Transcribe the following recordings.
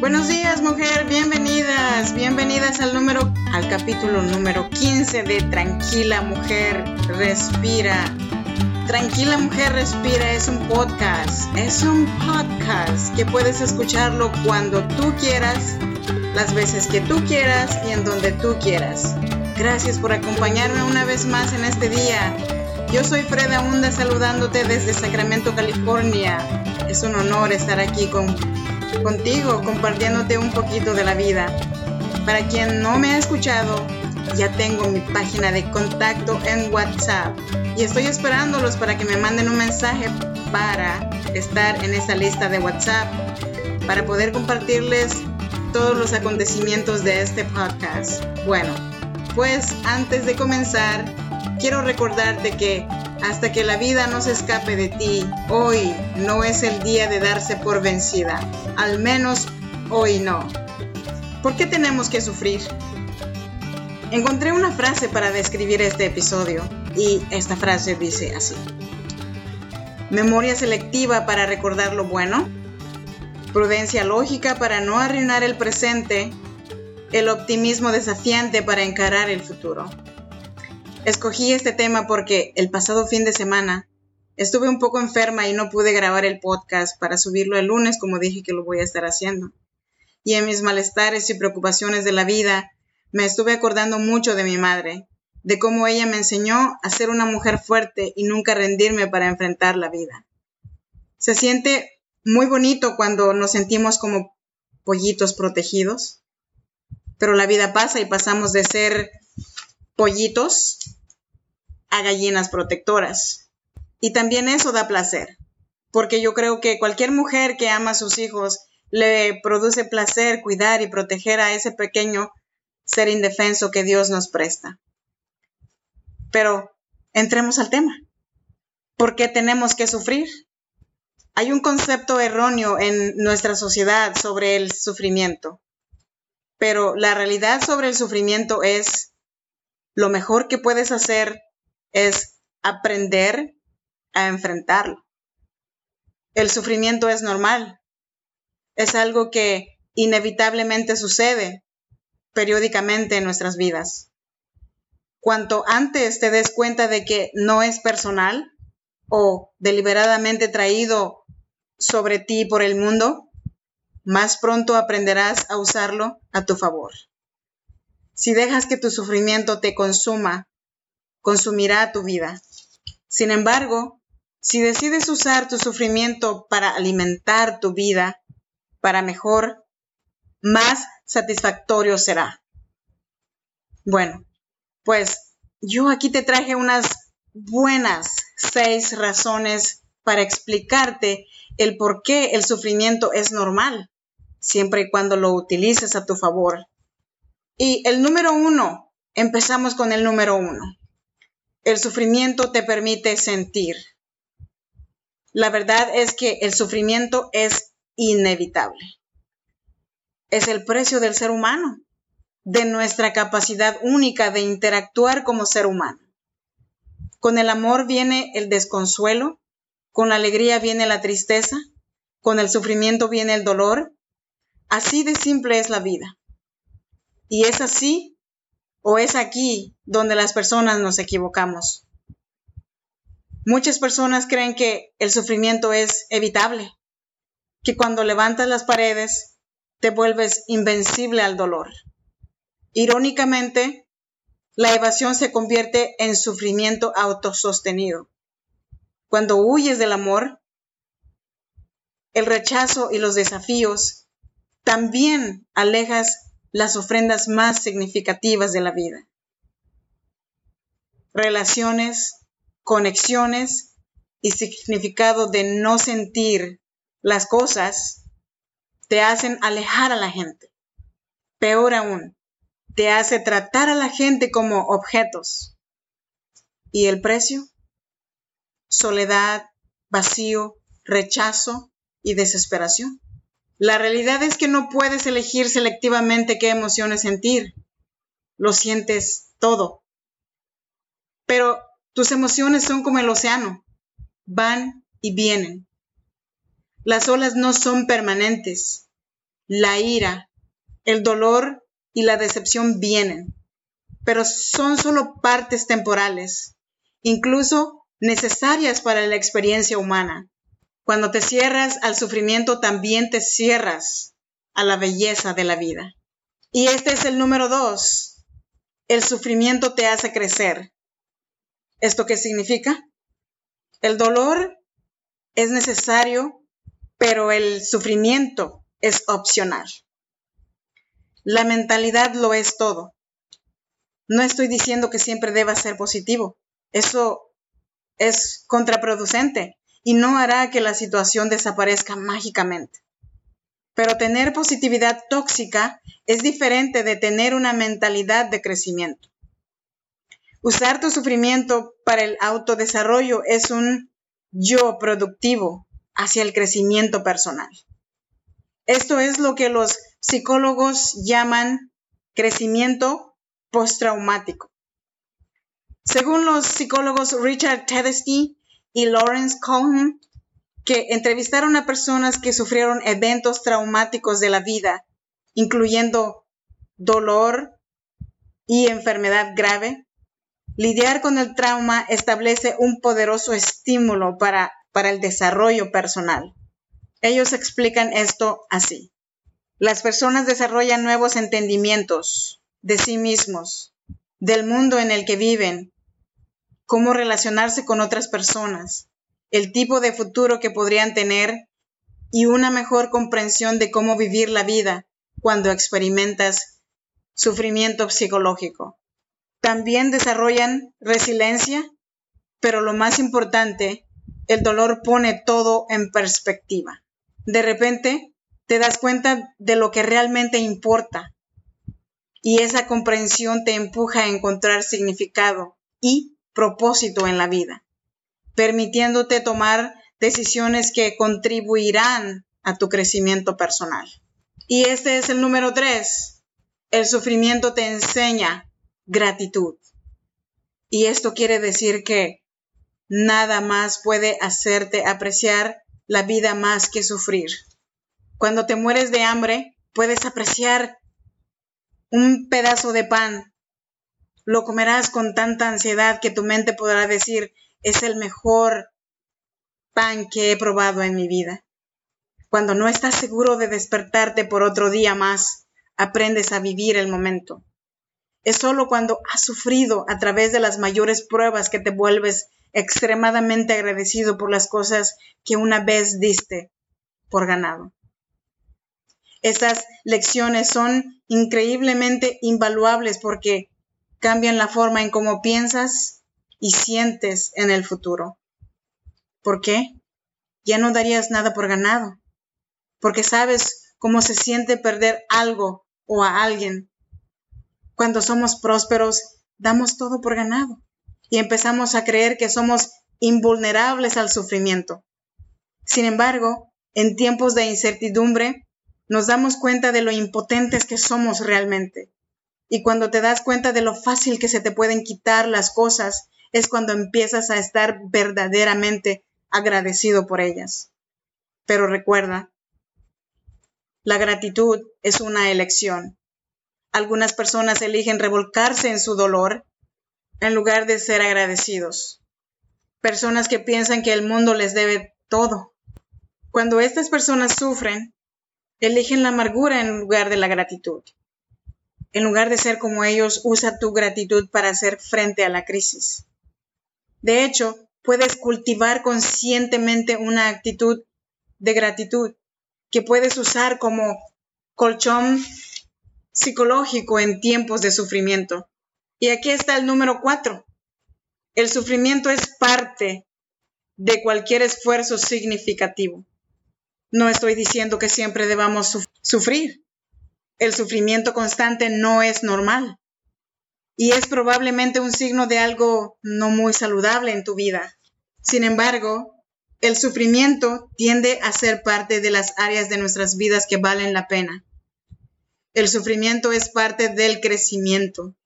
Buenos días, mujer, bienvenidas, bienvenidas al número al capítulo número 15 de Tranquila Mujer Respira. Tranquila Mujer Respira es un podcast, es un podcast que puedes escucharlo cuando tú quieras, las veces que tú quieras y en donde tú quieras. Gracias por acompañarme una vez más en este día. Yo soy Freda Hunda saludándote desde Sacramento, California. Es un honor estar aquí con contigo compartiéndote un poquito de la vida. Para quien no me ha escuchado, ya tengo mi página de contacto en WhatsApp y estoy esperándolos para que me manden un mensaje para estar en esa lista de WhatsApp, para poder compartirles todos los acontecimientos de este podcast. Bueno, pues antes de comenzar, quiero recordarte que hasta que la vida no se escape de ti, hoy no es el día de darse por vencida. Al menos hoy no. ¿Por qué tenemos que sufrir? Encontré una frase para describir este episodio y esta frase dice así. Memoria selectiva para recordar lo bueno, prudencia lógica para no arruinar el presente, el optimismo desafiante para encarar el futuro. Escogí este tema porque el pasado fin de semana estuve un poco enferma y no pude grabar el podcast para subirlo el lunes como dije que lo voy a estar haciendo. Y en mis malestares y preocupaciones de la vida me estuve acordando mucho de mi madre, de cómo ella me enseñó a ser una mujer fuerte y nunca rendirme para enfrentar la vida. Se siente muy bonito cuando nos sentimos como pollitos protegidos, pero la vida pasa y pasamos de ser pollitos a gallinas protectoras. Y también eso da placer, porque yo creo que cualquier mujer que ama a sus hijos le produce placer cuidar y proteger a ese pequeño ser indefenso que Dios nos presta. Pero entremos al tema. ¿Por qué tenemos que sufrir? Hay un concepto erróneo en nuestra sociedad sobre el sufrimiento, pero la realidad sobre el sufrimiento es lo mejor que puedes hacer es aprender a enfrentarlo. El sufrimiento es normal, es algo que inevitablemente sucede periódicamente en nuestras vidas. Cuanto antes te des cuenta de que no es personal o deliberadamente traído sobre ti por el mundo, más pronto aprenderás a usarlo a tu favor. Si dejas que tu sufrimiento te consuma consumirá tu vida. Sin embargo, si decides usar tu sufrimiento para alimentar tu vida, para mejor, más satisfactorio será. Bueno, pues yo aquí te traje unas buenas seis razones para explicarte el por qué el sufrimiento es normal, siempre y cuando lo utilices a tu favor. Y el número uno, empezamos con el número uno. El sufrimiento te permite sentir. La verdad es que el sufrimiento es inevitable. Es el precio del ser humano, de nuestra capacidad única de interactuar como ser humano. Con el amor viene el desconsuelo, con la alegría viene la tristeza, con el sufrimiento viene el dolor. Así de simple es la vida. Y es así o es aquí donde las personas nos equivocamos. Muchas personas creen que el sufrimiento es evitable, que cuando levantas las paredes te vuelves invencible al dolor. Irónicamente, la evasión se convierte en sufrimiento autosostenido. Cuando huyes del amor, el rechazo y los desafíos, también alejas las ofrendas más significativas de la vida. Relaciones, conexiones y significado de no sentir las cosas te hacen alejar a la gente. Peor aún, te hace tratar a la gente como objetos. ¿Y el precio? Soledad, vacío, rechazo y desesperación. La realidad es que no puedes elegir selectivamente qué emociones sentir. Lo sientes todo. Pero tus emociones son como el océano. Van y vienen. Las olas no son permanentes. la ira, el dolor y la decepción vienen, pero son solo partes temporales, incluso necesarias para la experiencia humana. Cuando te cierras al sufrimiento, también te cierras a la belleza de la vida. Y este es el número dos. El sufrimiento te hace crecer. ¿Esto qué significa? El dolor es necesario, pero el sufrimiento es opcional. La mentalidad lo es todo. No estoy diciendo que siempre deba ser positivo. Eso es contraproducente y no hará que la situación desaparezca mágicamente. Pero tener positividad tóxica es diferente de tener una mentalidad de crecimiento. Usar tu sufrimiento para el autodesarrollo es un yo productivo hacia el crecimiento personal. Esto es lo que los psicólogos llaman crecimiento postraumático. Según los psicólogos Richard Tedeschi y Lawrence Cohen, que entrevistaron a personas que sufrieron eventos traumáticos de la vida, incluyendo dolor y enfermedad grave, lidiar con el trauma establece un poderoso estímulo para, para el desarrollo personal. Ellos explican esto así. Las personas desarrollan nuevos entendimientos de sí mismos, del mundo en el que viven, cómo relacionarse con otras personas, el tipo de futuro que podrían tener y una mejor comprensión de cómo vivir la vida cuando experimentas sufrimiento psicológico. También desarrollan resiliencia, pero lo más importante, el dolor pone todo en perspectiva. De repente te das cuenta de lo que realmente importa y esa comprensión te empuja a encontrar significado y propósito en la vida, permitiéndote tomar decisiones que contribuirán a tu crecimiento personal. Y este es el número tres. El sufrimiento te enseña gratitud. Y esto quiere decir que nada más puede hacerte apreciar la vida más que sufrir. Cuando te mueres de hambre, puedes apreciar un pedazo de pan lo comerás con tanta ansiedad que tu mente podrá decir, es el mejor pan que he probado en mi vida. Cuando no estás seguro de despertarte por otro día más, aprendes a vivir el momento. Es solo cuando has sufrido a través de las mayores pruebas que te vuelves extremadamente agradecido por las cosas que una vez diste por ganado. Estas lecciones son increíblemente invaluables porque cambian la forma en cómo piensas y sientes en el futuro. ¿Por qué? Ya no darías nada por ganado, porque sabes cómo se siente perder algo o a alguien. Cuando somos prósperos, damos todo por ganado y empezamos a creer que somos invulnerables al sufrimiento. Sin embargo, en tiempos de incertidumbre, nos damos cuenta de lo impotentes que somos realmente y cuando te das cuenta de lo fácil que se te pueden quitar las cosas, es cuando empiezas a estar verdaderamente agradecido por ellas. Pero recuerda, la gratitud es una elección. Algunas personas eligen revolcarse en su dolor en lugar de ser agradecidos. Personas que piensan que el mundo les debe todo. Cuando estas personas sufren, eligen la amargura en lugar de la gratitud. En lugar de ser como ellos, usa tu gratitud para hacer frente a la crisis. De hecho, puedes cultivar conscientemente una actitud de gratitud que puedes usar como colchón psicológico en tiempos de sufrimiento. Y aquí está el número cuatro. El sufrimiento es parte de cualquier esfuerzo significativo. No estoy diciendo que siempre debamos sufrir el sufrimiento constante no es normal y es probablemente un signo de algo no muy saludable en tu vida. Sin embargo, el sufrimiento tiende a ser parte de las áreas de nuestras vidas que valen la pena. El sufrimiento es parte del crecimiento,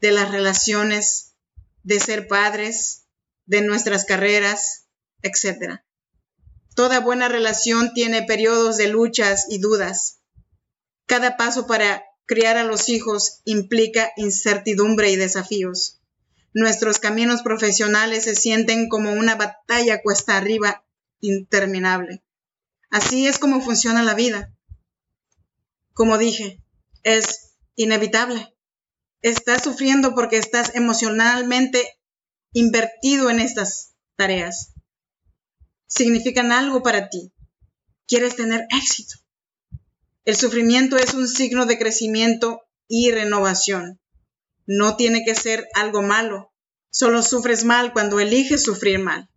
de las relaciones, de ser padres, de nuestras carreras, etc. Toda buena relación tiene periodos de luchas y dudas Cada paso para criar a los hijos implica incertidumbre y desafíos. Nuestros caminos profesionales se sienten como una batalla cuesta arriba interminable. Así es como funciona la vida. Como dije, es inevitable. Estás sufriendo porque estás emocionalmente invertido en estas tareas. Significan algo para ti. Quieres tener éxito. El sufrimiento es un signo de crecimiento y renovación. No tiene que ser algo malo. Solo sufres mal cuando eliges sufrir mal.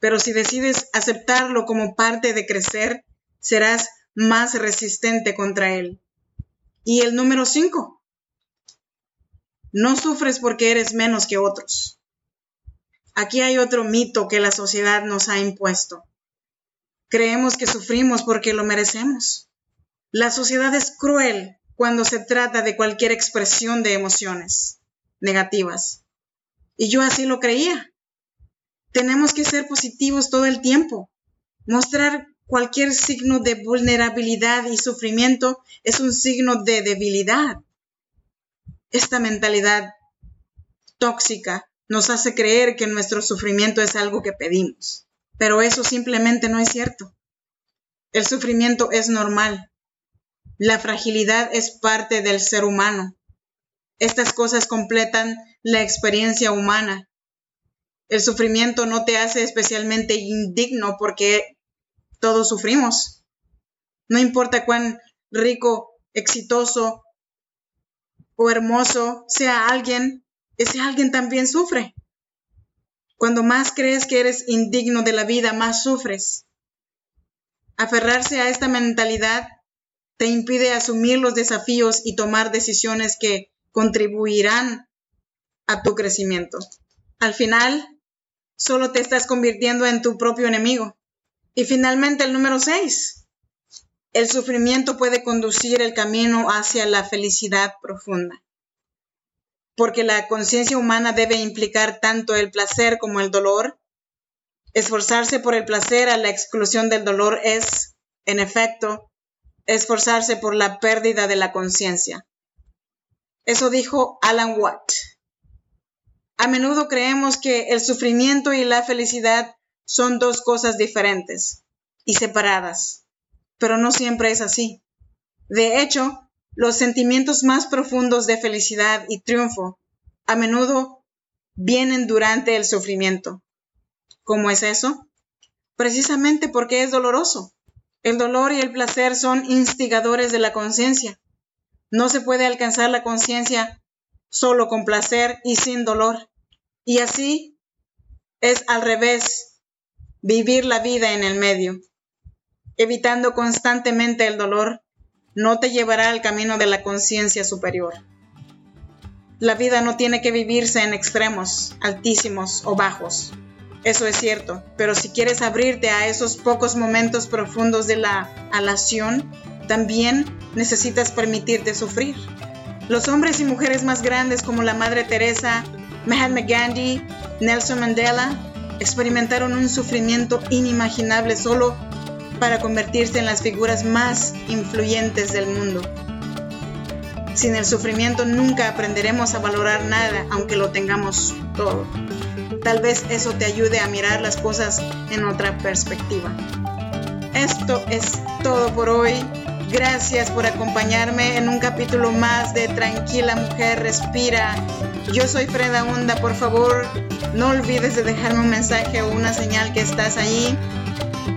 Pero si decides aceptarlo como parte de crecer, serás más resistente contra él. Y el número cinco, no sufres porque eres menos que otros. Aquí hay otro mito que la sociedad nos ha impuesto. Creemos que sufrimos porque lo merecemos. La sociedad es cruel cuando se trata de cualquier expresión de emociones negativas. Y yo así lo creía. Tenemos que ser positivos todo el tiempo. Mostrar cualquier signo de vulnerabilidad y sufrimiento es un signo de debilidad. Esta mentalidad tóxica nos hace creer que nuestro sufrimiento es algo que pedimos, pero eso simplemente no es cierto. El sufrimiento es normal. La fragilidad es parte del ser humano. Estas cosas completan la experiencia humana. El sufrimiento no te hace especialmente indigno porque todos sufrimos. No importa cuán rico, exitoso o hermoso sea alguien, ese alguien también sufre. Cuando más crees que eres indigno de la vida, más sufres. Aferrarse a esta mentalidad te impide asumir los desafíos y tomar decisiones que contribuirán a tu crecimiento. Al final, solo te estás convirtiendo en tu propio enemigo. Y finalmente el número 6. El sufrimiento puede conducir el camino hacia la felicidad profunda. Porque la conciencia humana debe implicar tanto el placer como el dolor. Esforzarse por el placer a la exclusión del dolor es, en efecto, esforzarse por la pérdida de la conciencia. Eso dijo Alan Watt. A menudo creemos que el sufrimiento y la felicidad son dos cosas diferentes y separadas, pero no siempre es así. De hecho, los sentimientos más profundos de felicidad y triunfo a menudo vienen durante el sufrimiento. ¿Cómo es eso? Precisamente porque es doloroso. El dolor y el placer son instigadores de la conciencia. No se puede alcanzar la conciencia solo con placer y sin dolor. Y así es al revés, vivir la vida en el medio, evitando constantemente el dolor, no te llevará al camino de la conciencia superior. La vida no tiene que vivirse en extremos, altísimos o bajos. Eso es cierto, pero si quieres abrirte a esos pocos momentos profundos de la alación, también necesitas permitirte sufrir. Los hombres y mujeres más grandes como la Madre Teresa, Mahatma Gandhi, Nelson Mandela, experimentaron un sufrimiento inimaginable solo para convertirse en las figuras más influyentes del mundo. Sin el sufrimiento nunca aprenderemos a valorar nada, aunque lo tengamos todo. Tal vez eso te ayude a mirar las cosas en otra perspectiva. Esto es todo por hoy. Gracias por acompañarme en un capítulo más de Tranquila Mujer Respira. Yo soy Freda Honda, por favor, no olvides de dejarme un mensaje o una señal que estás ahí.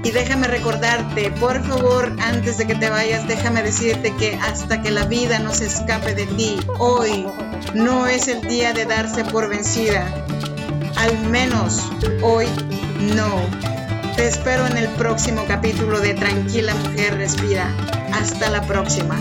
Y déjame recordarte, por favor, antes de que te vayas, déjame decirte que hasta que la vida no se escape de ti, hoy no es el día de darse por vencida. Al menos hoy no. Te espero en el próximo capítulo de Tranquila Mujer Respira. Hasta la próxima.